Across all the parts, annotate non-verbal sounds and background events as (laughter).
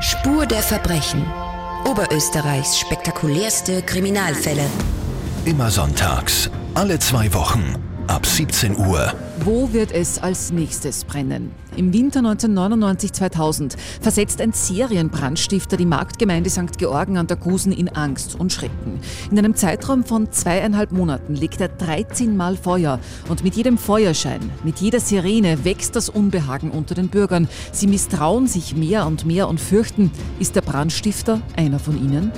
Spur der Verbrechen. Oberösterreichs spektakulärste Kriminalfälle. Immer sonntags, alle zwei Wochen, ab 17 Uhr. Wo wird es als nächstes brennen? Im Winter 1999-2000 versetzt ein Serienbrandstifter die Marktgemeinde St. Georgen an der Gusen in Angst und Schrecken. In einem Zeitraum von zweieinhalb Monaten legt er 13 Mal Feuer und mit jedem Feuerschein, mit jeder Sirene wächst das Unbehagen unter den Bürgern. Sie misstrauen sich mehr und mehr und fürchten, ist der Brandstifter einer von ihnen?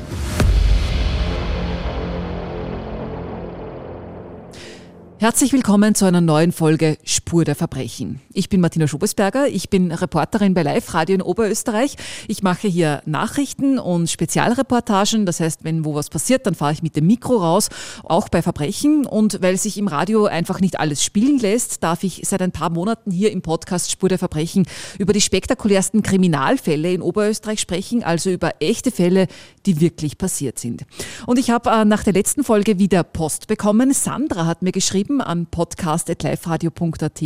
Herzlich willkommen zu einer neuen Folge Spur der Verbrechen. Ich bin Martina Schobesberger, ich bin Reporterin bei Live Radio in Oberösterreich. Ich mache hier Nachrichten und Spezialreportagen, das heißt, wenn wo was passiert, dann fahre ich mit dem Mikro raus, auch bei Verbrechen. Und weil sich im Radio einfach nicht alles spielen lässt, darf ich seit ein paar Monaten hier im Podcast Spur der Verbrechen über die spektakulärsten Kriminalfälle in Oberösterreich sprechen, also über echte Fälle, die wirklich passiert sind. Und ich habe äh, nach der letzten Folge wieder Post bekommen. Sandra hat mir geschrieben, geschrieben an podcast.liferadio.at.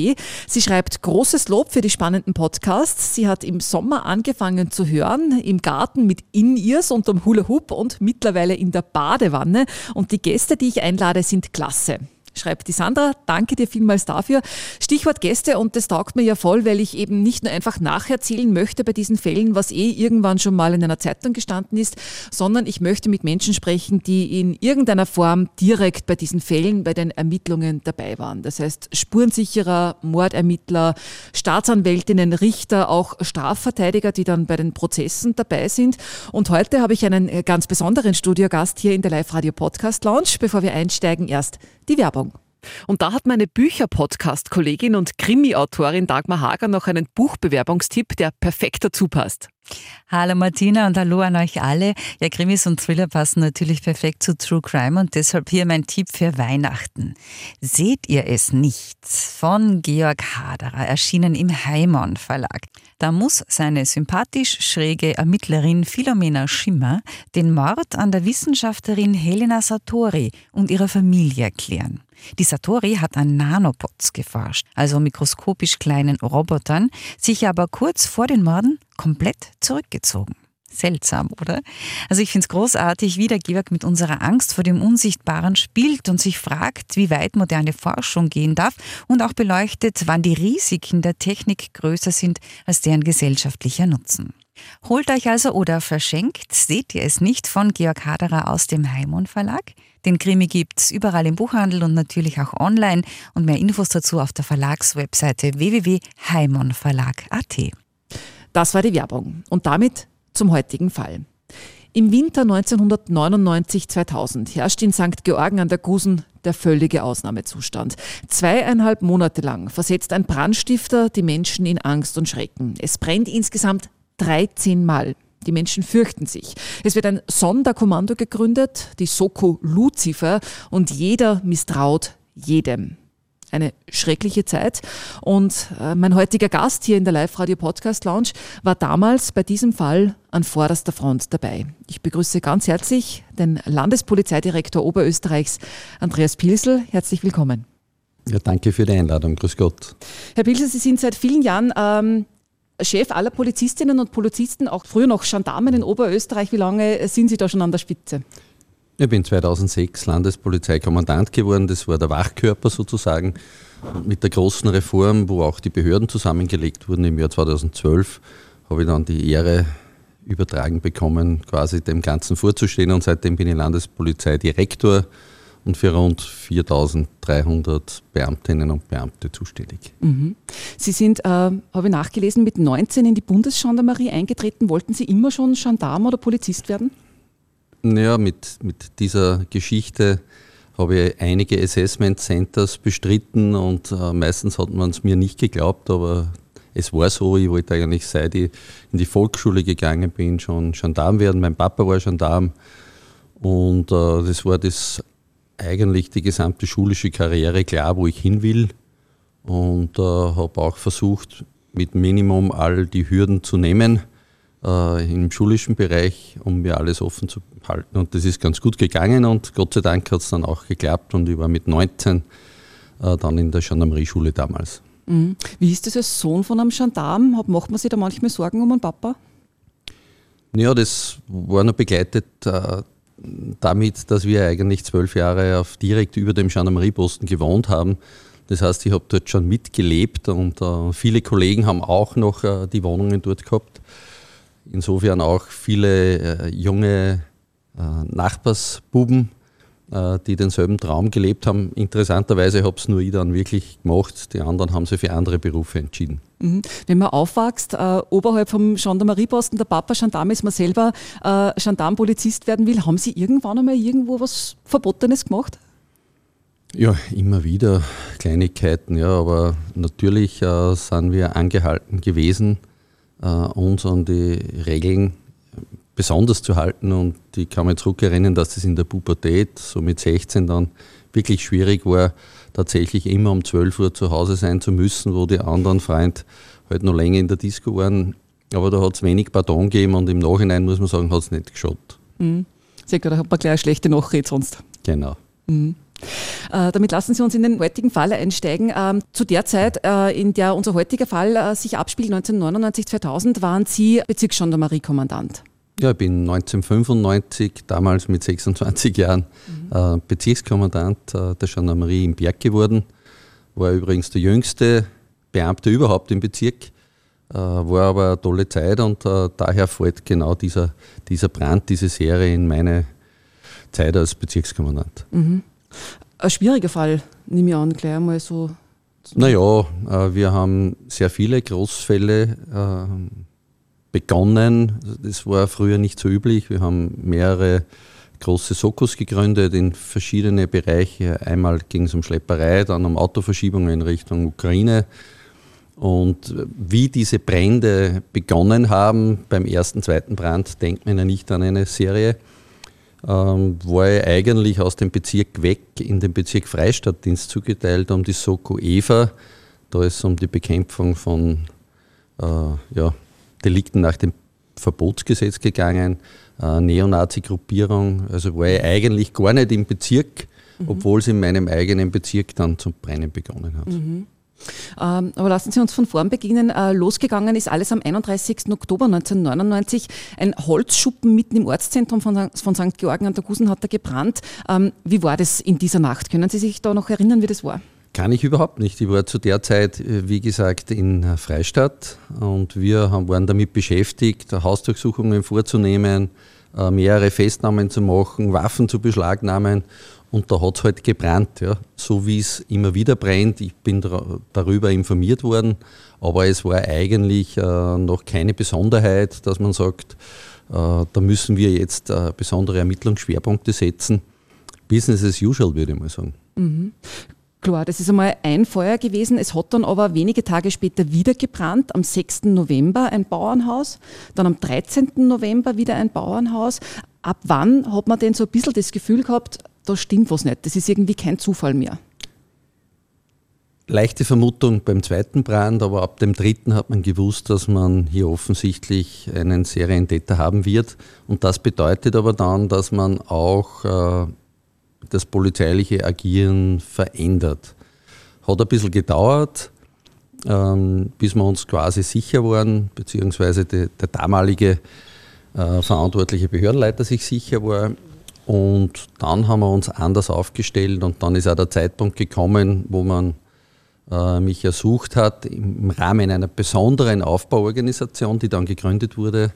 Sie schreibt großes Lob für die spannenden Podcasts. Sie hat im Sommer angefangen zu hören, im Garten mit In-Ears unterm Hula Hoop und mittlerweile in der Badewanne. Und die Gäste, die ich einlade, sind klasse schreibt die Sandra. Danke dir vielmals dafür. Stichwort Gäste und das taugt mir ja voll, weil ich eben nicht nur einfach nacherzählen möchte bei diesen Fällen, was eh irgendwann schon mal in einer Zeitung gestanden ist, sondern ich möchte mit Menschen sprechen, die in irgendeiner Form direkt bei diesen Fällen, bei den Ermittlungen dabei waren. Das heißt Spurensicherer, Mordermittler, Staatsanwältinnen, Richter, auch Strafverteidiger, die dann bei den Prozessen dabei sind. Und heute habe ich einen ganz besonderen Studiogast hier in der Live-Radio Podcast Lounge. Bevor wir einsteigen, erst die Werbung. Und da hat meine Bücher-Podcast-Kollegin und Krimi-Autorin Dagmar Hager noch einen Buchbewerbungstipp, der perfekt dazu passt. Hallo Martina und hallo an euch alle. Ja, Krimis und Thriller passen natürlich perfekt zu True Crime und deshalb hier mein Tipp für Weihnachten. Seht ihr es nicht? Von Georg Haderer, erschienen im Heimon Verlag. Da muss seine sympathisch schräge Ermittlerin Philomena Schimmer den Mord an der Wissenschaftlerin Helena Satori und ihrer Familie erklären. Die Satori hat an Nanobots geforscht, also mikroskopisch kleinen Robotern, sich aber kurz vor den Morden komplett zurückgezogen. Seltsam, oder? Also ich finde es großartig, wie der Georg mit unserer Angst vor dem Unsichtbaren spielt und sich fragt, wie weit moderne Forschung gehen darf und auch beleuchtet, wann die Risiken der Technik größer sind als deren gesellschaftlicher Nutzen. Holt euch also oder verschenkt, seht ihr es nicht, von Georg Haderer aus dem Heimon Verlag. Den Krimi gibt's überall im Buchhandel und natürlich auch online und mehr Infos dazu auf der Verlagswebseite www.heimonverlag.at. Das war die Werbung und damit zum heutigen Fall. Im Winter 1999-2000 herrscht in St. Georgen an der Gusen der völlige Ausnahmezustand. Zweieinhalb Monate lang versetzt ein Brandstifter die Menschen in Angst und Schrecken. Es brennt insgesamt 13 Mal. Die Menschen fürchten sich. Es wird ein Sonderkommando gegründet, die Soko Lucifer, und jeder misstraut jedem. Eine schreckliche Zeit. Und äh, mein heutiger Gast hier in der Live-Radio Podcast Lounge war damals bei diesem Fall an vorderster Front dabei. Ich begrüße ganz herzlich den Landespolizeidirektor Oberösterreichs, Andreas Pilsel. Herzlich willkommen. Ja, danke für die Einladung. Grüß Gott. Herr Pilsel, Sie sind seit vielen Jahren ähm, Chef aller Polizistinnen und Polizisten, auch früher noch Gendarmen in Oberösterreich. Wie lange sind Sie da schon an der Spitze? Ich bin 2006 Landespolizeikommandant geworden. Das war der Wachkörper sozusagen. Und mit der großen Reform, wo auch die Behörden zusammengelegt wurden im Jahr 2012, habe ich dann die Ehre übertragen bekommen, quasi dem Ganzen vorzustehen. Und seitdem bin ich Landespolizeidirektor und für rund 4300 Beamtinnen und Beamte zuständig. Mhm. Sie sind, äh, habe ich nachgelesen, mit 19 in die Bundesgendarmerie eingetreten. Wollten Sie immer schon Gendarm oder Polizist werden? Naja, mit, mit dieser Geschichte habe ich einige Assessment Centers bestritten und äh, meistens hat man es mir nicht geglaubt, aber es war so, ich wollte eigentlich seit ich in die Volksschule gegangen bin, schon Gendarm werden. Mein Papa war Gendarm und äh, das war das eigentlich die gesamte schulische Karriere klar, wo ich hin will und äh, habe auch versucht, mit Minimum all die Hürden zu nehmen äh, im schulischen Bereich, um mir alles offen zu halten. Und das ist ganz gut gegangen und Gott sei Dank hat es dann auch geklappt und ich war mit 19 äh, dann in der Gendarmerieschule damals. Mhm. Wie ist das als Sohn von einem Gendarm? Macht man sich da manchmal Sorgen um einen Papa? Ja, das war noch begleitet äh, damit, dass wir eigentlich zwölf Jahre auf direkt über dem Gendarmerieposten gewohnt haben. Das heißt, ich habe dort schon mitgelebt und äh, viele Kollegen haben auch noch äh, die Wohnungen dort gehabt. Insofern auch viele äh, junge äh, Nachbarsbuben, die denselben Traum gelebt haben. Interessanterweise habe es nur ich dann wirklich gemacht. Die anderen haben sich für andere Berufe entschieden. Mhm. Wenn man aufwächst, äh, oberhalb vom Gendarmerieposten, der Papa Gendarm ist, man selber äh, Gendarmpolizist werden will, haben Sie irgendwann einmal irgendwo was Verbotenes gemacht? Ja, immer wieder Kleinigkeiten, ja, aber natürlich äh, sind wir angehalten gewesen, äh, uns an die Regeln besonders zu halten. Und ich kann mich zurückerinnern, dass das in der Pubertät, so mit 16 dann, wirklich schwierig war, tatsächlich immer um 12 Uhr zu Hause sein zu müssen, wo die anderen Freunde halt noch länger in der Disco waren. Aber da hat es wenig Pardon gegeben und im Nachhinein muss man sagen, hat es nicht geschaut. Mhm. Sehr gut, da hat man gleich eine schlechte Nachrede sonst. Genau. Mhm. Äh, damit lassen Sie uns in den heutigen Fall einsteigen. Ähm, zu der Zeit, äh, in der unser heutiger Fall äh, sich abspielt, 1999-2000, waren Sie Bezirksgendarmeriekommandant. Ja, ich bin 1995, damals mit 26 Jahren, mhm. äh, Bezirkskommandant äh, der Gendarmerie im Berg geworden. War übrigens der jüngste Beamte überhaupt im Bezirk. Äh, war aber eine tolle Zeit und äh, daher fällt genau dieser, dieser Brand, diese Serie in meine Zeit als Bezirkskommandant. Mhm. Ein schwieriger Fall, nehme ich an, gleich einmal so. Naja, äh, wir haben sehr viele Großfälle äh, begonnen. Das war früher nicht so üblich. Wir haben mehrere große Sokos gegründet in verschiedene Bereiche. Einmal ging es um Schlepperei, dann um Autoverschiebungen in Richtung Ukraine. Und wie diese Brände begonnen haben, beim ersten, zweiten Brand denkt man ja nicht an eine Serie, ähm, war ich eigentlich aus dem Bezirk weg in den Bezirk Freistadtdienst zugeteilt, um die Soko Eva. Da ist es um die Bekämpfung von äh, ja, Delikten nach dem Verbotsgesetz gegangen, äh, Neonazi-Gruppierung. Also war ich eigentlich gar nicht im Bezirk, mhm. obwohl es in meinem eigenen Bezirk dann zum Brennen begonnen hat. Mhm. Ähm, aber lassen Sie uns von vorn beginnen. Äh, losgegangen ist alles am 31. Oktober 1999. Ein Holzschuppen mitten im Ortszentrum von, von St. Georgen an der Gusen hat da gebrannt. Ähm, wie war das in dieser Nacht? Können Sie sich da noch erinnern, wie das war? Kann ich überhaupt nicht. Ich war zu der Zeit, äh, wie gesagt, in Freistadt und wir waren damit beschäftigt, Hausdurchsuchungen vorzunehmen, äh, mehrere Festnahmen zu machen, Waffen zu beschlagnahmen und da hat es halt gebrannt, ja. so wie es immer wieder brennt. Ich bin darüber informiert worden, aber es war eigentlich äh, noch keine Besonderheit, dass man sagt, da müssen wir jetzt besondere Ermittlungsschwerpunkte setzen. Business as usual, würde ich mal sagen. Mhm. Klar, das ist einmal ein Feuer gewesen. Es hat dann aber wenige Tage später wieder gebrannt. Am 6. November ein Bauernhaus, dann am 13. November wieder ein Bauernhaus. Ab wann hat man denn so ein bisschen das Gefühl gehabt, da stimmt was nicht? Das ist irgendwie kein Zufall mehr. Leichte Vermutung beim zweiten Brand, aber ab dem dritten hat man gewusst, dass man hier offensichtlich einen Serientäter haben wird. Und das bedeutet aber dann, dass man auch äh, das polizeiliche Agieren verändert. Hat ein bisschen gedauert, ähm, bis wir uns quasi sicher waren, beziehungsweise die, der damalige äh, verantwortliche Behördenleiter sich sicher war. Und dann haben wir uns anders aufgestellt und dann ist auch der Zeitpunkt gekommen, wo man äh, mich ersucht hat, im Rahmen einer besonderen Aufbauorganisation, die dann gegründet wurde,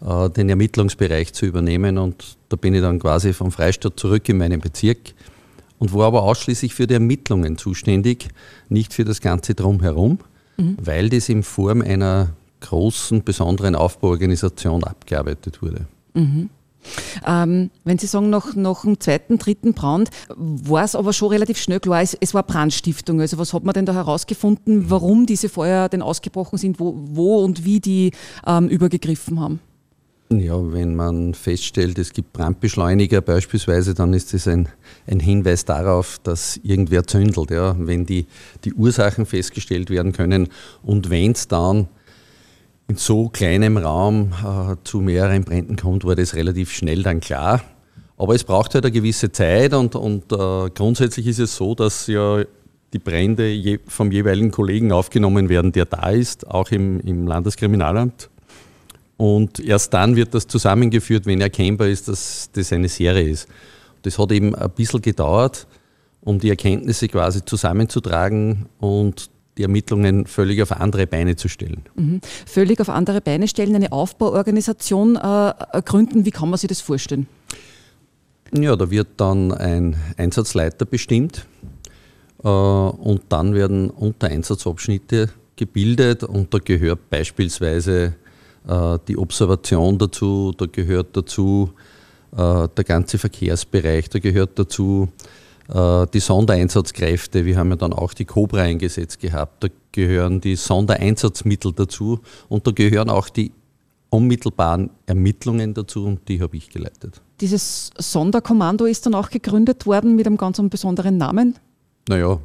den Ermittlungsbereich zu übernehmen. Und da bin ich dann quasi vom Freistaat zurück in meinen Bezirk und war aber ausschließlich für die Ermittlungen zuständig, nicht für das Ganze drumherum, mhm. weil das in Form einer großen, besonderen Aufbauorganisation abgearbeitet wurde. Mhm. Ähm, wenn Sie sagen, nach, nach dem zweiten, dritten Brand, war es aber schon relativ schnell klar, es, es, war Brandstiftung. Also was hat man denn da herausgefunden, warum diese Feuer denn ausgebrochen sind, wo, wo und wie die ähm, übergegriffen haben? Ja, wenn man feststellt, es gibt Brandbeschleuniger beispielsweise, dann ist das ein, ein Hinweis darauf, dass irgendwer zündelt. Ja. Wenn die, die Ursachen festgestellt werden können und wenn es dann in so kleinem Raum äh, zu mehreren Bränden kommt, war das relativ schnell dann klar. Aber es braucht halt eine gewisse Zeit und, und äh, grundsätzlich ist es so, dass ja die Brände je, vom jeweiligen Kollegen aufgenommen werden, der da ist, auch im, im Landeskriminalamt Und erst dann wird das zusammengeführt, wenn erkennbar ist, dass das eine Serie ist. Das hat eben ein bisschen gedauert, um die Erkenntnisse quasi zusammenzutragen und die Ermittlungen völlig auf andere Beine zu stellen. Mhm. Völlig auf andere Beine stellen, eine Aufbauorganisation äh, gründen, wie kann man sich das vorstellen? Ja, da wird dann ein Einsatzleiter bestimmt äh, und dann werden Untereinsatzabschnitte gebildet und da gehört beispielsweise äh, die Observation dazu, da gehört dazu äh, der ganze Verkehrsbereich, da gehört dazu äh, die Sondereinsatzkräfte. Wir haben ja dann auch die Cobra eingesetzt gehabt. Da gehören die Sondereinsatzmittel dazu und da gehören auch die unmittelbaren Ermittlungen dazu und die habe ich geleitet. Dieses Sonderkommando ist dann auch gegründet worden mit einem ganz besonderen Namen? Naja,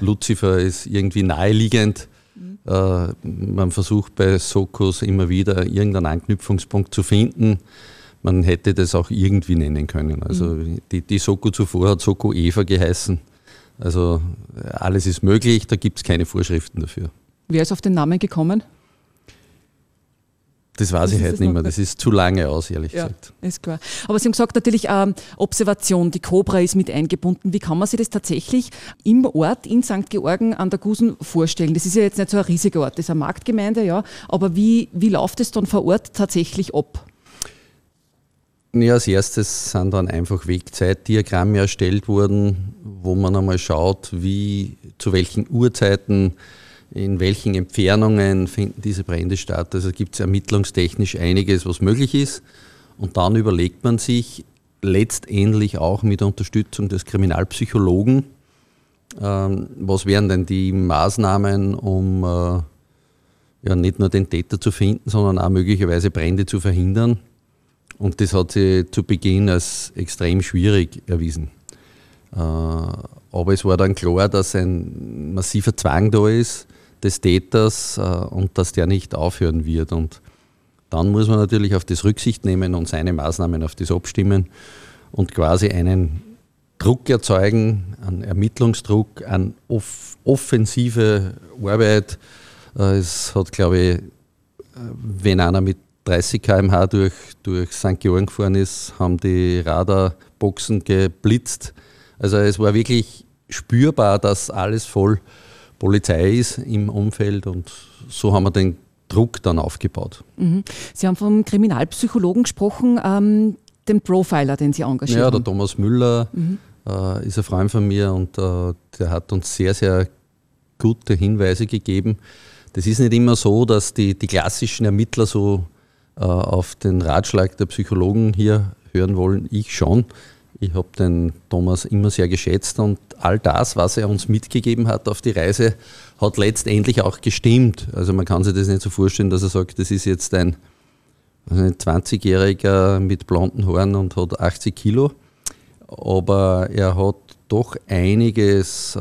Lucifer ist irgendwie naheliegend. Äh, man versucht bei Sokos immer wieder irgendeinen Anknüpfungspunkt zu finden man hätte das auch irgendwie nennen können. Also mhm. die, die Soko zuvor hat Soko Eva geheißen. Also alles ist möglich, da gibt es keine Vorschriften dafür. Wer ist auf den Namen gekommen? Das weiß ich heute nicht mehr. Das ist zu lange aus, ehrlich ja, gesagt. Ist klar. Aber Sie haben gesagt, natürlich ähm, Observation, die Cobra ist mit eingebunden. Wie kann man sich das tatsächlich im Ort in St. Georgen an der Gusen vorstellen? Das ist ja jetzt nicht so ein riesiger Ort, das ist eine Marktgemeinde, ja. Aber wie, wie läuft es dann vor Ort tatsächlich ab? Ja, als erstes sind dann einfach Wegzeitdiagramme erstellt worden, wo man einmal schaut, wie, zu welchen Uhrzeiten, in welchen Entfernungen finden diese Brände statt. Also gibt es ermittlungstechnisch einiges, was möglich ist. Und dann überlegt man sich letztendlich auch mit Unterstützung des Kriminalpsychologen, ähm, was wären denn die Maßnahmen, um äh, ja, nicht nur den Täter zu finden, sondern auch möglicherweise Brände zu verhindern. Und das hat sich zu Beginn als extrem schwierig erwiesen. Äh, aber es war dann klar, dass ein massiver Zwang da ist des Täters äh, und dass der nicht aufhören wird. Und dann muss man natürlich auf das Rücksicht nehmen und seine Maßnahmen auf das abstimmen und quasi einen Druck erzeugen, einen Ermittlungsdruck, eine off offensive Arbeit. Äh, es hat, glaube ich, wenn einer mit 30 km/h durch, durch St. Georgen gefahren ist, haben die Radarboxen geblitzt. Also es war wirklich spürbar, dass alles voll Polizei ist im Umfeld und so haben wir den Druck dann aufgebaut. Mhm. Sie haben vom Kriminalpsychologen gesprochen, ähm, den Profiler, den Sie engagieren. Ja, der Thomas Müller mhm. äh, ist ein Freund von mir und äh, der hat uns sehr, sehr gute Hinweise gegeben. Das ist nicht immer so, dass die, die klassischen Ermittler so äh, auf den Ratschlag der Psychologen hier hören wollen, ich schon. Ich habe den Thomas immer sehr geschätzt und all das, was er uns mitgegeben hat auf die Reise, hat letztendlich auch gestimmt. Also man kann sich das nicht so vorstellen, dass er sagt, das ist jetzt ein, ein 20-Jähriger mit blonden Haaren und hat 80 Kilo. Aber er hat doch einiges äh,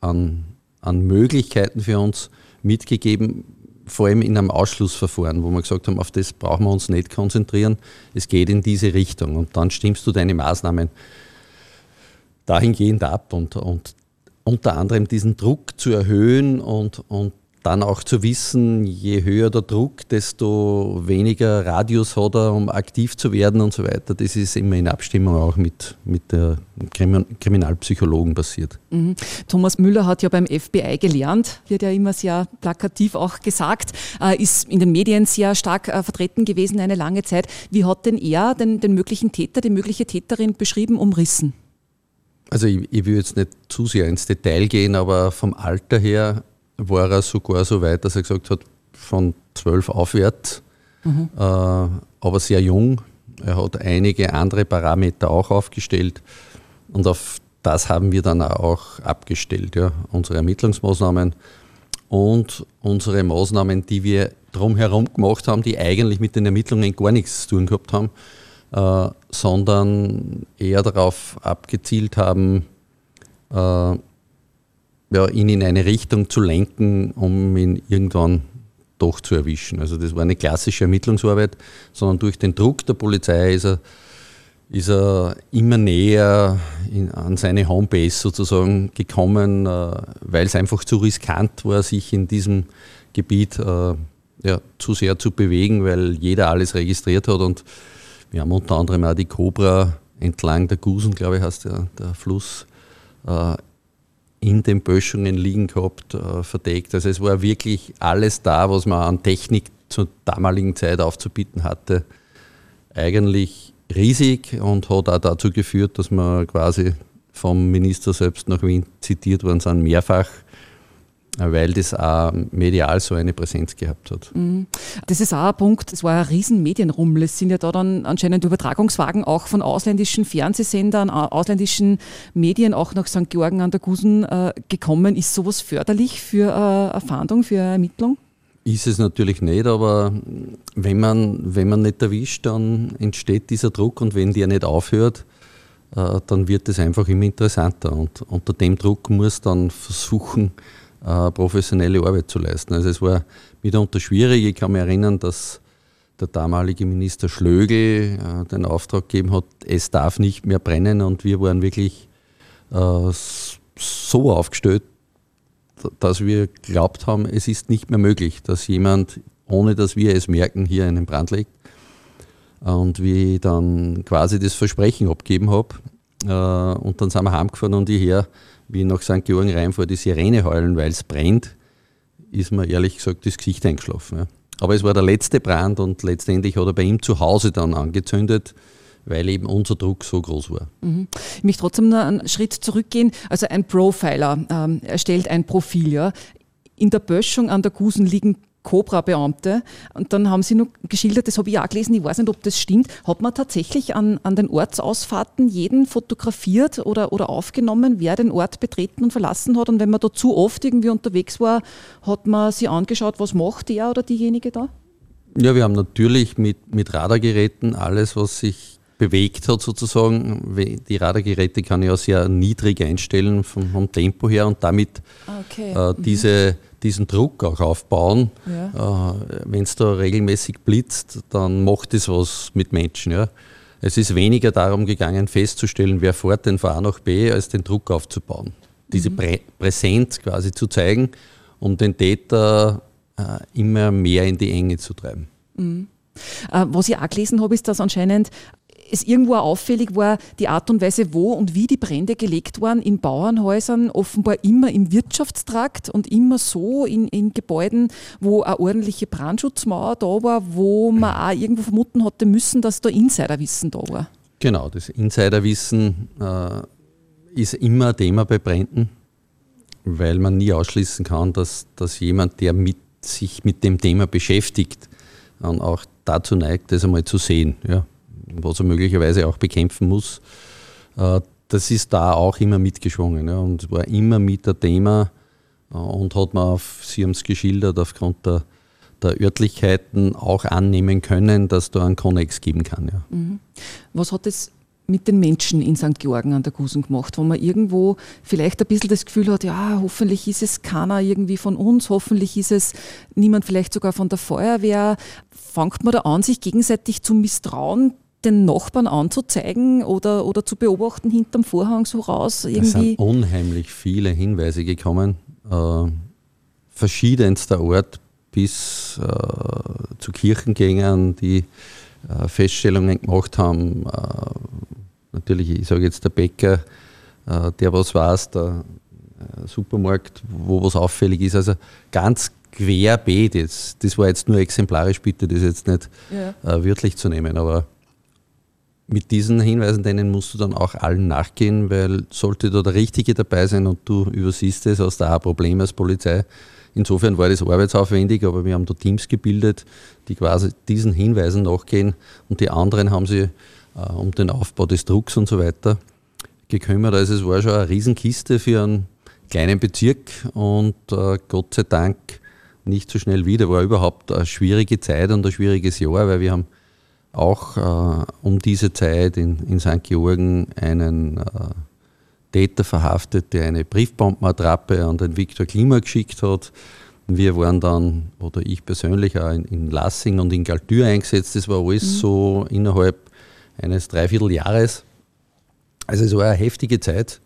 an, an Möglichkeiten für uns mitgegeben, vor allem in einem Ausschlussverfahren, wo wir gesagt haben, auf das brauchen wir uns nicht konzentrieren, es geht in diese Richtung. Und dann stimmst du deine Maßnahmen dahingehend ab und, und unter anderem diesen Druck zu erhöhen und, und dann auch zu wissen, je höher der Druck, desto weniger Radius hat er, um aktiv zu werden und so weiter. Das ist immer in Abstimmung auch mit, mit der Kriminalpsychologen passiert. Mhm. Thomas Müller hat ja beim FBI gelernt, wird ja immer sehr plakativ auch gesagt, äh, ist in den Medien sehr stark äh, vertreten gewesen eine lange Zeit. Wie hat denn er den, den möglichen Täter, die mögliche Täterin beschrieben, umrissen? Also ich, ich will jetzt nicht zu sehr ins Detail gehen, aber vom Alter her war er sogar so weit, dass er gesagt hat, von zwölf aufwärts, mhm. äh, aber sehr jung. Er hat einige andere Parameter auch aufgestellt und auf das haben wir dann auch abgestellt. Ja. Unsere Ermittlungsmaßnahmen und unsere Maßnahmen, die wir drumherum gemacht haben, die eigentlich mit den Ermittlungen gar nichts zu tun gehabt haben, äh, sondern eher darauf abgezielt haben, äh, ja, ihn in eine Richtung zu lenken, um ihn irgendwann doch zu erwischen. Also das war eine klassische Ermittlungsarbeit, sondern durch den Druck der Polizei ist er, ist er immer näher in, an seine Homebase sozusagen gekommen, äh, weil es einfach zu riskant war, sich in diesem Gebiet äh, ja, zu sehr zu bewegen, weil jeder alles registriert hat und wir haben unter anderem auch die Cobra entlang der Gusen, glaube ich, heißt der, der Fluss, äh, in den Böschungen liegen gehabt, äh, verdeckt. Also es war wirklich alles da, was man an Technik zur damaligen Zeit aufzubieten hatte. Eigentlich riesig und hat auch dazu geführt, dass wir quasi vom Minister selbst nach Wien zitiert worden sind, mehrfach weil das auch medial so eine Präsenz gehabt hat. Mhm. Das ist auch ein Punkt, es war ein riesen Medienrummel. Es sind ja da dann anscheinend Übertragungswagen auch von ausländischen Fernsehsendern, ausländischen Medien auch nach St. Georgen an der Gusen äh, gekommen. Ist sowas förderlich für äh, eine Fahndung, für eine Ermittlung? Ist es natürlich nicht, aber wenn man, wenn man nicht erwischt, dann entsteht dieser Druck und wenn der nicht aufhört, äh, dann wird es einfach immer interessanter. Und unter dem Druck muss dann versuchen, äh, professionelle Arbeit zu leisten. Also es war mitunter schwierig. Ich kann mich erinnern, dass der damalige Minister Schlögel äh, den Auftrag gegeben hat, es darf nicht mehr brennen und wir waren wirklich äh, so aufgestellt, dass wir glaubt haben, es ist nicht mehr möglich, dass jemand, ohne dass wir es merken, hier einen Brand legt. Und wie ich dann quasi das Versprechen abgeben habe, äh, und dann sind wir heimgefahren und ich her wie nach St. Georgen reinfahre, die Sirene heulen, weil es brennt, ist mir ehrlich gesagt das Gesicht eingeschlafen. Ja. Aber es war der letzte Brand und letztendlich hat er bei ihm zu Hause dann angezündet, weil eben unser Druck so groß war. Mhm. Ich möchte trotzdem noch einen Schritt zurückgehen. Also ein Profiler ähm, erstellt ein Profil. Ja. In der Böschung an der Gusen liegen Cobra-Beamte. Und dann haben sie noch geschildert, das habe ich auch gelesen, ich weiß nicht, ob das stimmt, hat man tatsächlich an, an den Ortsausfahrten jeden fotografiert oder, oder aufgenommen, wer den Ort betreten und verlassen hat. Und wenn man da zu oft irgendwie unterwegs war, hat man sich angeschaut, was macht der oder diejenige da? Ja, wir haben natürlich mit, mit Radargeräten alles, was sich bewegt hat sozusagen. Die Radargeräte kann ich auch sehr niedrig einstellen vom, vom Tempo her und damit ah, okay. äh, mhm. diese diesen Druck auch aufbauen. Ja. Äh, Wenn es da regelmäßig blitzt, dann macht es was mit Menschen. Ja. Es ist weniger darum gegangen, festzustellen, wer fährt denn von A nach B, als den Druck aufzubauen. Diese mhm. Prä Präsenz quasi zu zeigen, um den Täter äh, immer mehr in die Enge zu treiben. Mhm. Äh, was ich auch gelesen habe, ist, dass anscheinend es irgendwo auffällig war, die Art und Weise, wo und wie die Brände gelegt waren in Bauernhäusern, offenbar immer im Wirtschaftstrakt und immer so in, in Gebäuden, wo eine ordentliche Brandschutzmauer da war, wo man auch irgendwo vermuten hatte müssen, dass da Insiderwissen da war. Genau, das Insiderwissen äh, ist immer ein Thema bei Bränden, weil man nie ausschließen kann, dass, dass jemand, der mit, sich mit dem Thema beschäftigt, dann auch dazu neigt, das einmal zu sehen. Ja was er möglicherweise auch bekämpfen muss. Äh, das ist da auch immer mitgeschwungen ja, und war immer mit der Thema äh, und hat man auf, Sie haben es geschildert, aufgrund der, der Örtlichkeiten auch annehmen können, dass da einen Konnex geben kann. Ja. Mhm. Was hat es mit den Menschen in St. Georgen an der Gusen gemacht, wo man irgendwo vielleicht ein bisschen das Gefühl hat, ja, hoffentlich ist es keiner irgendwie von uns, hoffentlich ist es niemand vielleicht sogar von der Feuerwehr. Fangt man da an, sich gegenseitig zu misstrauen, den Nachbarn anzuzeigen oder, oder zu beobachten hinterm Vorhang so raus? Irgendwie? Es sind unheimlich viele Hinweise gekommen, äh, verschiedenster Art bis äh, zu Kirchengängern, die äh, Feststellungen gemacht haben. Äh, natürlich, ich sage jetzt der Bäcker, äh, der was weiß, der äh, Supermarkt, wo was auffällig ist. Also ganz querbeet jetzt. Das war jetzt nur exemplarisch, bitte das jetzt nicht ja. wörtlich zu nehmen, aber mit diesen Hinweisen, denen musst du dann auch allen nachgehen, weil sollte da der Richtige dabei sein und du übersiehst es, hast du auch ein Problem als Polizei. Insofern war das arbeitsaufwendig, aber wir haben da Teams gebildet, die quasi diesen Hinweisen nachgehen und die anderen haben sich äh, um den Aufbau des Drucks und so weiter gekümmert. Also es war schon eine Riesenkiste für einen kleinen Bezirk und äh, Gott sei Dank nicht so schnell wieder. War überhaupt eine schwierige Zeit und ein schwieriges Jahr, weil wir haben auch äh, um diese Zeit in, in St. Georgen einen äh, Täter verhaftet, der eine Briefbombenattrappe an den Viktor Klima geschickt hat. Wir waren dann, oder ich persönlich, auch in, in Lassing und in Galtür eingesetzt. Das war alles mhm. so innerhalb eines Dreivierteljahres. Also es war eine heftige Zeit,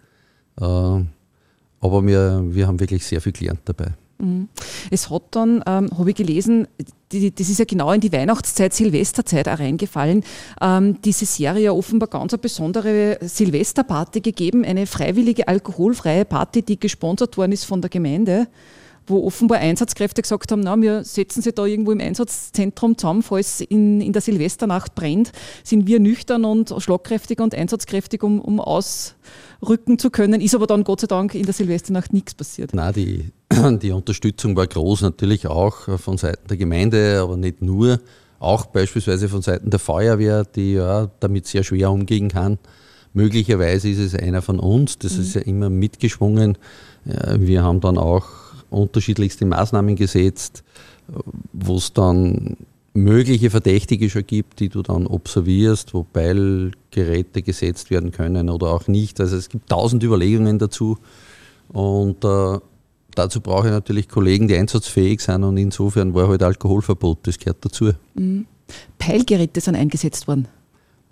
äh, aber wir, wir haben wirklich sehr viel gelernt dabei. Mhm. Es hat dann, ähm, habe ich gelesen, die, das ist ja genau in die Weihnachtszeit, Silvesterzeit auch reingefallen, ähm, diese Serie offenbar ganz eine besondere Silvesterparty gegeben, eine freiwillige alkoholfreie Party, die gesponsert worden ist von der Gemeinde wo offenbar Einsatzkräfte gesagt haben, na, wir setzen sie da irgendwo im Einsatzzentrum zusammen, falls in, in der Silvesternacht brennt, sind wir nüchtern und schlagkräftig und einsatzkräftig, um, um ausrücken zu können. Ist aber dann Gott sei Dank in der Silvesternacht nichts passiert. Na, die, (clears throat) die Unterstützung war groß, natürlich auch von Seiten der Gemeinde, aber nicht nur. Auch beispielsweise von Seiten der Feuerwehr, die ja damit sehr schwer umgehen kann. Möglicherweise ist es einer von uns, das mhm. ist ja immer mitgeschwungen. Wir haben dann auch unterschiedlichste Maßnahmen gesetzt, wo es dann mögliche Verdächtige schon gibt, die du dann observierst, wo Beilgeräte gesetzt werden können oder auch nicht. Also es gibt tausend Überlegungen dazu und äh, dazu brauche ich natürlich Kollegen, die einsatzfähig sind und insofern war halt Alkoholverbot, das gehört dazu. Mhm. Peilgeräte sind eingesetzt worden?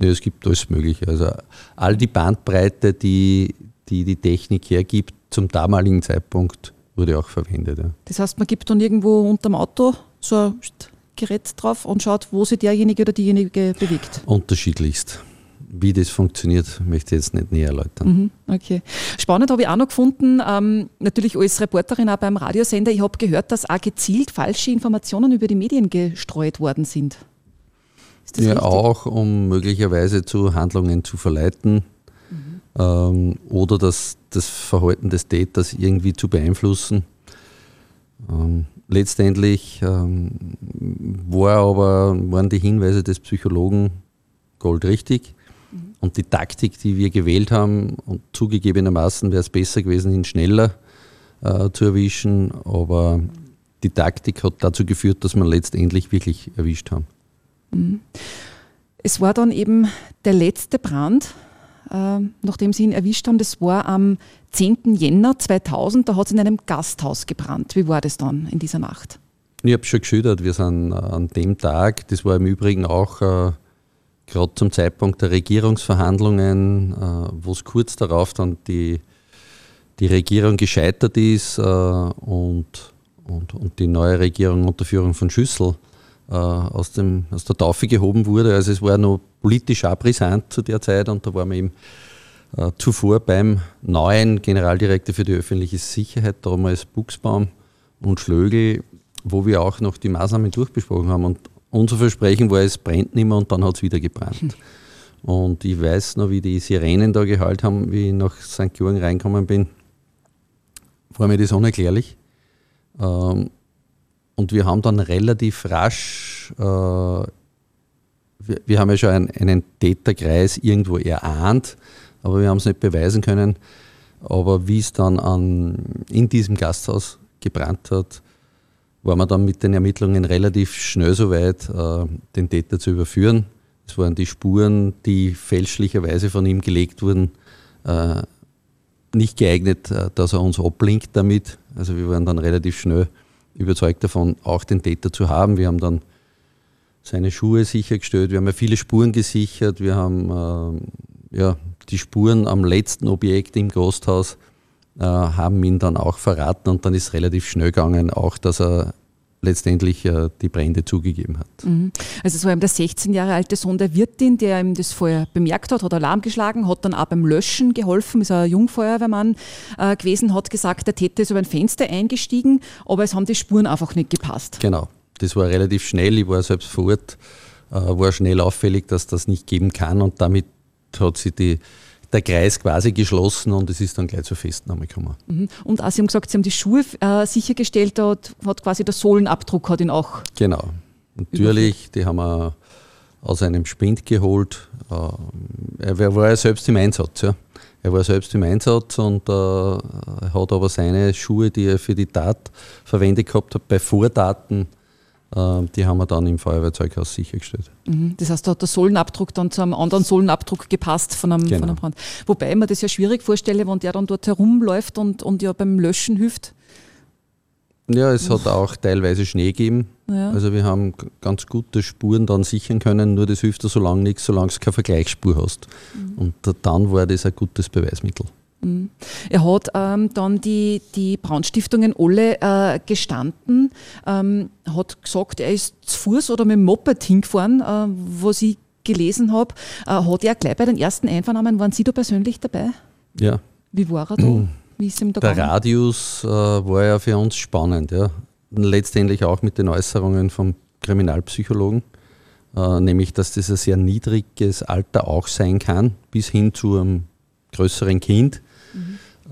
Ja, es gibt alles Mögliche. Also all die Bandbreite, die die, die Technik hergibt, zum damaligen Zeitpunkt wurde auch verwendet. Ja. Das heißt, man gibt dann irgendwo unterm Auto so ein Gerät drauf und schaut, wo sich derjenige oder diejenige bewegt. Unterschiedlichst. Wie das funktioniert, möchte ich jetzt nicht näher erläutern. Mhm, okay. Spannend habe ich auch noch gefunden, ähm, natürlich als Reporterin auch beim Radiosender, ich habe gehört, dass auch gezielt falsche Informationen über die Medien gestreut worden sind. ja, richtig? auch um möglicherweise zu Handlungen zu verleiten ähm, oder das, das Verhalten des Täters irgendwie zu beeinflussen. Ähm, letztendlich ähm, war aber, waren die Hinweise des Psychologen goldrichtig. Und die Taktik, die wir gewählt haben, und zugegebenermaßen wäre es besser gewesen, ihn schneller äh, zu erwischen, aber die Taktik hat dazu geführt, dass wir letztendlich wirklich erwischt haben. Mhm. Es war dann eben der letzte Brand, äh, nachdem sie ihn erwischt haben. Das war am 10. Jänner 2000, da hat es in einem Gasthaus gebrannt. Wie war das dann in dieser Nacht? Ich habe schon geschildert, wir sind äh, an dem Tag, das war im Übrigen auch äh, gerade zum Zeitpunkt der Regierungsverhandlungen, äh, wo es kurz darauf dann die, die Regierung gescheitert ist äh, und, und, und die neue Regierung unter Führung von Schüssel äh, aus, dem, aus der Taufe gehoben wurde. Also es war noch politisch auch brisant zu der Zeit und da waren wir eben zuvor beim neuen Generaldirektor für die öffentliche Sicherheit, damals Buchsbaum und Schlögel, wo wir auch noch die Maßnahmen durchbesprochen haben. Und unser Versprechen war, es brennt nicht mehr und dann hat es wieder gebrannt. Und ich weiß noch, wie die Sirenen da geheult haben, wie ich nach St. Georgen reinkommen bin. War mir das unerklärlich. Ähm, und wir haben dann relativ rasch äh, wir, wir, haben ja schon einen, einen Täterkreis irgendwo erahnt, aber wir haben es nicht beweisen können. Aber wie es dann an, in diesem Gasthaus gebrannt hat, waren wir dann mit den Ermittlungen relativ schnell so weit, äh, den Täter zu überführen. Es waren die Spuren, die fälschlicherweise von ihm gelegt wurden, äh, nicht geeignet, äh, dass er uns ablinkt damit. Also wir waren dann relativ schnell überzeugt davon, auch den Täter zu haben. Wir haben dann seine Schuhe sichergestellt. Wir haben ja viele Spuren gesichert. Wir haben äh, ja, die Spuren am letzten Objekt im Gasthaus, haben ihn dann auch verraten und dann ist relativ schnell gegangen, auch dass er letztendlich äh, die Brände zugegeben hat. Mhm. Also es war eben der 16 Jahre alte Sohn der Wirtin, der ihm das vorher bemerkt hat, hat Alarm geschlagen, hat dann auch beim Löschen geholfen, ist ein Jungfeuerwehrmann äh, gewesen, hat gesagt, der Täter ist über ein Fenster eingestiegen, aber es haben die Spuren einfach nicht gepasst. Genau das war relativ schnell, ich war selbst vor Ort, äh, war schnell auffällig, dass das nicht geben kann und damit hat sich die, der Kreis quasi geschlossen und es ist dann gleich zur Festnahme gekommen. Mhm. Und auch Sie haben gesagt, Sie haben die Schuhe äh, sichergestellt, da hat quasi der Sohlenabdruck hat ihn auch. Genau. Natürlich, die haben wir aus einem Spind geholt. Äh, er war ja selbst im Einsatz. Ja. Er war selbst im Einsatz und äh, hat aber seine Schuhe, die er für die Tat verwendet gehabt hat, bei Vortaten ähm, die haben wir dann im Feuerwehrzeughaus sichergestellt. Mhm. Das heißt, da hat der Sohlenabdruck dann zu einem anderen Sohlenabdruck gepasst von einem, genau. von einem Brand. Wobei ich mir das ja schwierig vorstelle, wenn der dann dort herumläuft und, und ja beim Löschen hilft. Ja, es hat auch teilweise Schnee gegeben. Ja. Also wir haben ganz gute Spuren dann sichern können, nur das hilft dir so lange nichts, solange du keine Vergleichsspur hast. Mhm. Und dann war das ein gutes Beweismittel. Mhm. Er hat ähm, dann die, die Brandstiftungen alle äh, gestanden, ähm, hat gesagt, er ist zu Fuß oder mit dem Moped hingefahren, äh, was ich gelesen habe. Äh, hat er gleich bei den ersten Einvernahmen, waren Sie da persönlich dabei? Ja. Wie war er da? Wie ist ihm da Der gegangen? Radius äh, war ja für uns spannend. Ja. Letztendlich auch mit den Äußerungen vom Kriminalpsychologen, äh, nämlich dass das ein sehr niedriges Alter auch sein kann, bis hin zu einem größeren Kind.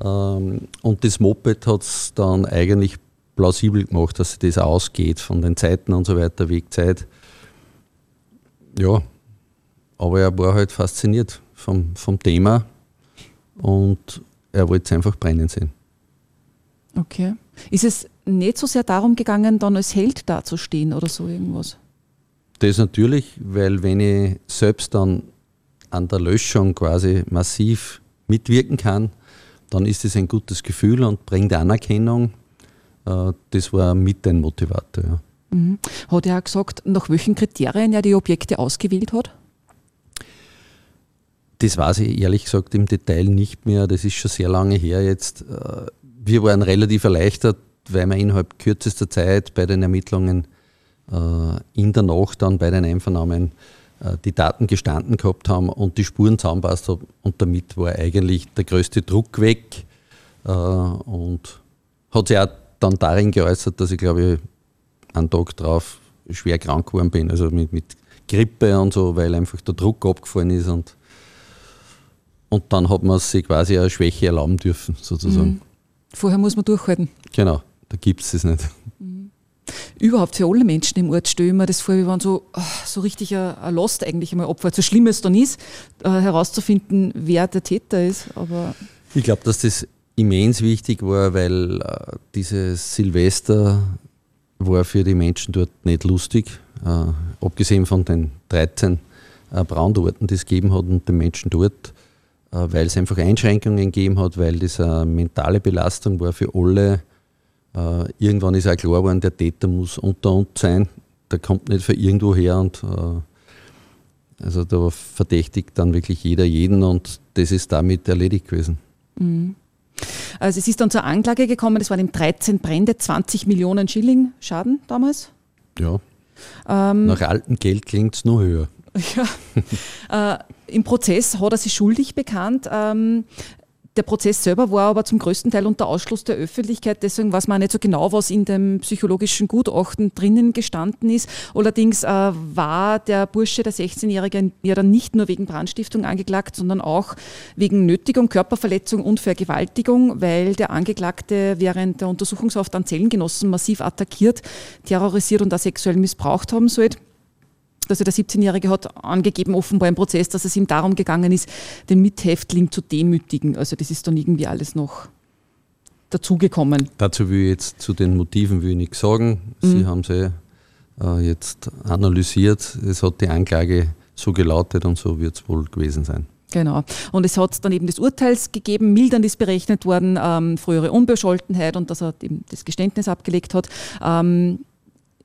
Ähm, und das Moped hat es dann eigentlich plausibel gemacht, dass das ausgeht von den Zeiten und so weiter, Wegzeit. Ja, aber er war halt fasziniert vom, vom Thema und er wollte es einfach brennen sehen. Okay. Ist es nicht so sehr darum gegangen, dann als Held dazustehen oder so irgendwas? Das natürlich, weil wenn ich selbst dann an der Löschung quasi massiv mitwirken kann, dann ist es ein gutes Gefühl und bringt Anerkennung. Äh, Das war mit ein Motivator. Ja. Mhm. Hat er auch gesagt, nach welchen Kriterien er die Objekte ausgewählt hat? Das weiß ich ehrlich gesagt im Detail nicht mehr. Das ist schon sehr lange her jetzt. Äh, Wir waren relativ erleichtert, weil wir innerhalb kürzester Zeit bei den Ermittlungen äh, in der Nacht dann bei den Einvernahmen die Daten gestanden gehabt haben und die Spuren zusammenpasst haben. Und damit war eigentlich der größte Druck weg. Äh, Und hat sich auch dann darin geäußert, dass ich glaube ich einen Tag drauf schwer krank geworden bin, also mit, mit Grippe und so, weil einfach der Druck abgefallen ist und und dann hat man sich quasi eine Schwäche erlauben dürfen, sozusagen. Vorher muss man durchhalten. Genau, da gibt es das nicht. Überhaupt für alle Menschen im Ort stelle ich mir das vor, wir waren so, ah, so richtig ein, Lost eigentlich einmal Opfer. So schlimm es dann ist, äh, herauszufinden, wer der Täter ist. Aber Ich glaube, dass das immens wichtig war, weil äh, dieses Silvester war für die Menschen dort nicht lustig. Äh, abgesehen von den 13 äh, Brandorten, die es gegeben hat und den Menschen dort, äh, weil es einfach Einschränkungen gegeben hat, weil das eine mentale Belastung war für alle. Äh, irgendwann ist auch klar geworden, der Täter muss unter uns sein. Der kommt nicht von irgendwo her und äh, also da verdächtigt dann wirklich jeder jeden und das ist damit erledigt gewesen. also es ist dann zur Anklage gekommen, es waren eben 13 Brände, 20 Millionen Schilling Schaden damals. Ja. Nach altem Geld klingt es nur höher. (laughs) Ja. äh, Im Prozess hat er sich schuldig bekannt. Ähm, der Prozess selber war aber zum größten Teil unter Ausschluss der Öffentlichkeit, deswegen weiß man nicht so genau, was in dem psychologischen Gutachten drinnen gestanden ist. Allerdings äh, war der Bursche, der 16-Jährige, ja dann nicht nur wegen Brandstiftung angeklagt, sondern auch wegen Nötigung, Körperverletzung und Vergewaltigung, weil der Angeklagte während der Untersuchungshaft an Zellengenossen massiv attackiert, terrorisiert und auch sexuell missbraucht haben sollte. Also der 17-Jährige hat angegeben, offenbar im Prozess, dass es ihm darum gegangen ist, den Mithäftling zu demütigen. Also das ist dann irgendwie alles noch dazugekommen. Dazu will ich jetzt zu den Motiven will ich nichts sagen. Sie haben sie äh, jetzt analysiert. Es hat die Anklage so gelautet und so wird es wohl gewesen sein. Genau. Und es hat dann eben des Urteils gegeben, mildern ist berechnet worden, ähm, frühere Unbescholtenheit und dass er eben das Geständnis abgelegt hat. Ähm,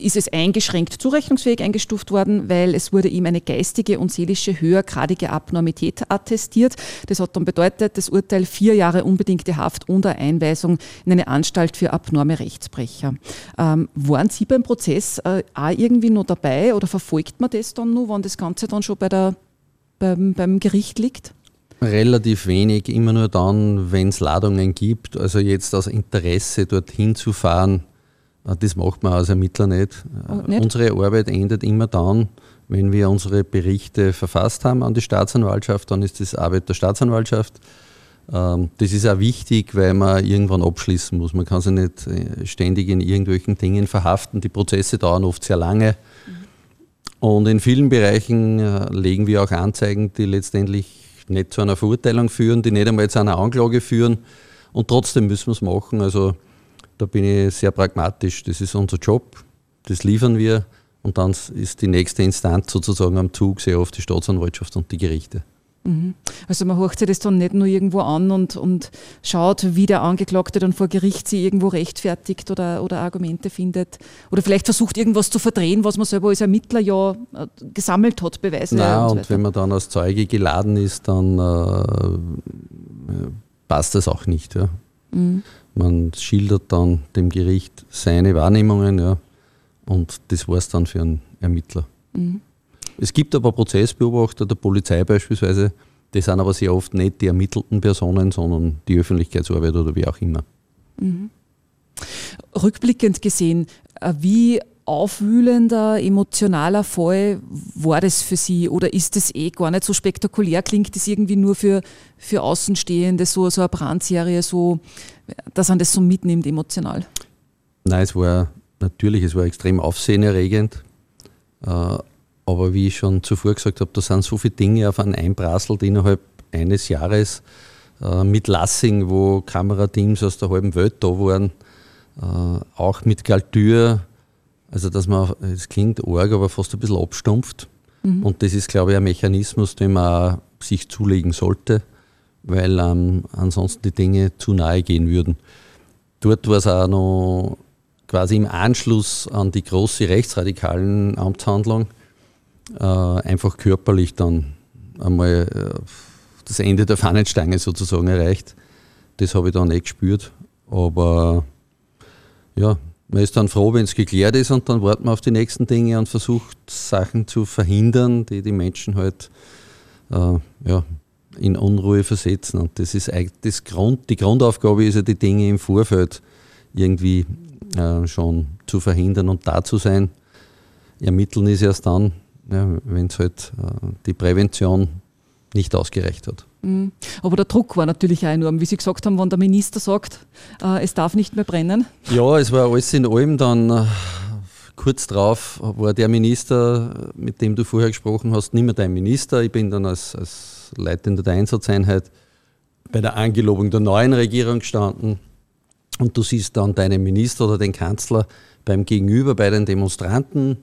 ist es eingeschränkt zurechnungsfähig eingestuft worden, weil es wurde ihm eine geistige und seelische höhergradige Abnormität attestiert. Das hat dann bedeutet, das Urteil vier Jahre unbedingte Haft unter Einweisung in eine Anstalt für abnorme Rechtsbrecher. Ähm, waren Sie beim Prozess äh, auch irgendwie noch dabei oder verfolgt man das dann nur, wann das Ganze dann schon bei der, beim, beim Gericht liegt? Relativ wenig, immer nur dann, wenn es Ladungen gibt. Also jetzt aus Interesse dorthin zu fahren, das macht man als Ermittler nicht. Oh, nicht? Unsere Arbeit endet immer dann, wenn wir unsere Berichte verfasst haben an die Staatsanwaltschaft, dann ist das Arbeit der Staatsanwaltschaft. Ähm, Das ist auch wichtig, weil man irgendwann abschließen muss. Man kann sich nicht äh, ständig in irgendwelchen Dingen verhaften. Die Prozesse dauern oft sehr lange. Und in vielen Bereichen äh, legen wir auch Anzeigen, die letztendlich nicht zu einer Verurteilung führen, die nicht einmal zu einer Anklage führen. Und trotzdem müssen wir es machen. Also da bin ich sehr pragmatisch. Das ist unser Job, das liefern wir. Und dann ist die nächste Instanz sozusagen am Zug sehr oft die Staatsanwaltschaft und die Gerichte. Also man horcht sich das dann nicht nur irgendwo an und, und schaut, wie der Angeklagte dann vor Gericht sie irgendwo rechtfertigt oder, oder Argumente findet. Oder vielleicht versucht irgendwas zu verdrehen, was man selber als Ermittler ja äh, gesammelt hat, Beweise Na, und so und wenn man dann als Zeuge geladen ist, dann äh, passt das auch nicht. Ja. Mhm. Man schildert dann dem Gericht seine Wahrnehmungen ja, und das war es dann für einen Ermittler. Mhm. Es gibt aber Prozessbeobachter der Polizei beispielsweise, die sind aber sehr oft nicht die ermittelten Personen, sondern die Öffentlichkeitsarbeit oder wie auch immer. Mhm. Rückblickend gesehen, äh, wie aufwühlender, emotionaler Fall war das für Sie oder ist es eh gar nicht so spektakulär? Klingt das irgendwie nur für, für Außenstehende so, so eine Brandserie, so, dass man das so mitnimmt emotional? Nein, es war natürlich, es war extrem aufsehenerregend. Äh, aber wie ich schon zuvor gesagt habe, da sind so viele Dinge auf einen einprasselt innerhalb eines Jahres äh, mit Lassing, wo Kamerateams aus der halben Welt da waren, äh, auch mit Galtür, also dass man, es klingt arg, aber fast ein bisschen abstumpft. Mhm. Und das ist, glaube ich, ein Mechanismus, den man sich zulegen sollte, weil ähm, ansonsten die Dinge zu nahe gehen würden. Dort war es auch noch quasi im Anschluss an die große rechtsradikalen Amtshandlung äh, einfach körperlich dann einmal äh, das Ende der Fahnenstange sozusagen erreicht. Das habe ich dann nicht gespürt. Aber ja, man ist dann froh, wenn es geklärt ist und dann wartet man auf die nächsten Dinge und versucht Sachen zu verhindern, die die Menschen halt äh, ja, in Unruhe versetzen. Und das ist das Grund, die Grundaufgabe ist ja, die Dinge im Vorfeld irgendwie äh, schon zu verhindern und da zu sein. Ermitteln ist erst dann, ja, wenn es halt äh, die Prävention nicht ausgereicht hat. Mhm. Aber der Druck war natürlich auch enorm, wie Sie gesagt haben, wenn der Minister sagt, äh, es darf nicht mehr brennen. Ja, es war alles in allem dann äh, kurz drauf war der Minister, mit dem du vorher gesprochen hast, nicht mehr dein Minister. Ich bin dann als, als Leitender der Einsatzeinheit bei der Angelobung der neuen Regierung gestanden. Und du siehst dann deinen Minister oder den Kanzler beim Gegenüber, bei den Demonstranten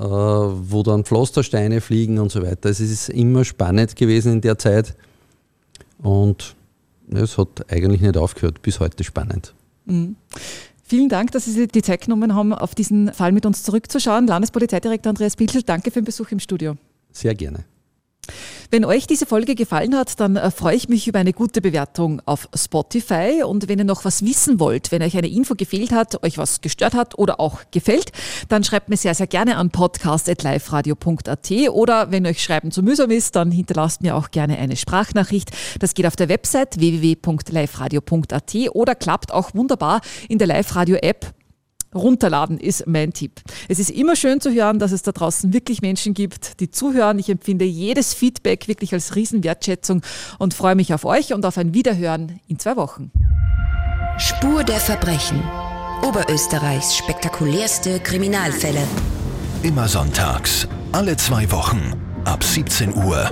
wo dann Pflastersteine fliegen und so weiter. Also es ist immer spannend gewesen in der Zeit und es hat eigentlich nicht aufgehört, bis heute spannend. Mhm. Vielen Dank, dass Sie sich die Zeit genommen haben, auf diesen Fall mit uns zurückzuschauen. Landespolizeidirektor Andreas Pilschel, danke für den Besuch im Studio. Sehr gerne. Wenn euch diese Folge gefallen hat, dann äh, freue ich mich über eine gute Bewertung auf Spotify. Und wenn ihr noch was wissen wollt, wenn euch eine Info gefehlt hat, euch was gestört hat oder auch gefällt, dann schreibt mir sehr, sehr gerne an podcast.liferadio.at oder wenn euch Schreiben zu mühsam ist, dann hinterlasst mir auch gerne eine Sprachnachricht. Das geht auf der Website www.liferadio.at oder klappt auch wunderbar in der Live-Radio-App Runterladen ist mein Tipp. Es ist immer schön zu hören, dass es da draußen wirklich Menschen gibt, die zuhören. Ich empfinde jedes Feedback wirklich als Riesenwertschätzung und freue mich auf euch und auf ein Wiederhören in zwei Wochen. Spur der Verbrechen. Oberösterreichs spektakulärste Kriminalfälle. Immer sonntags, alle zwei Wochen, ab 17 Uhr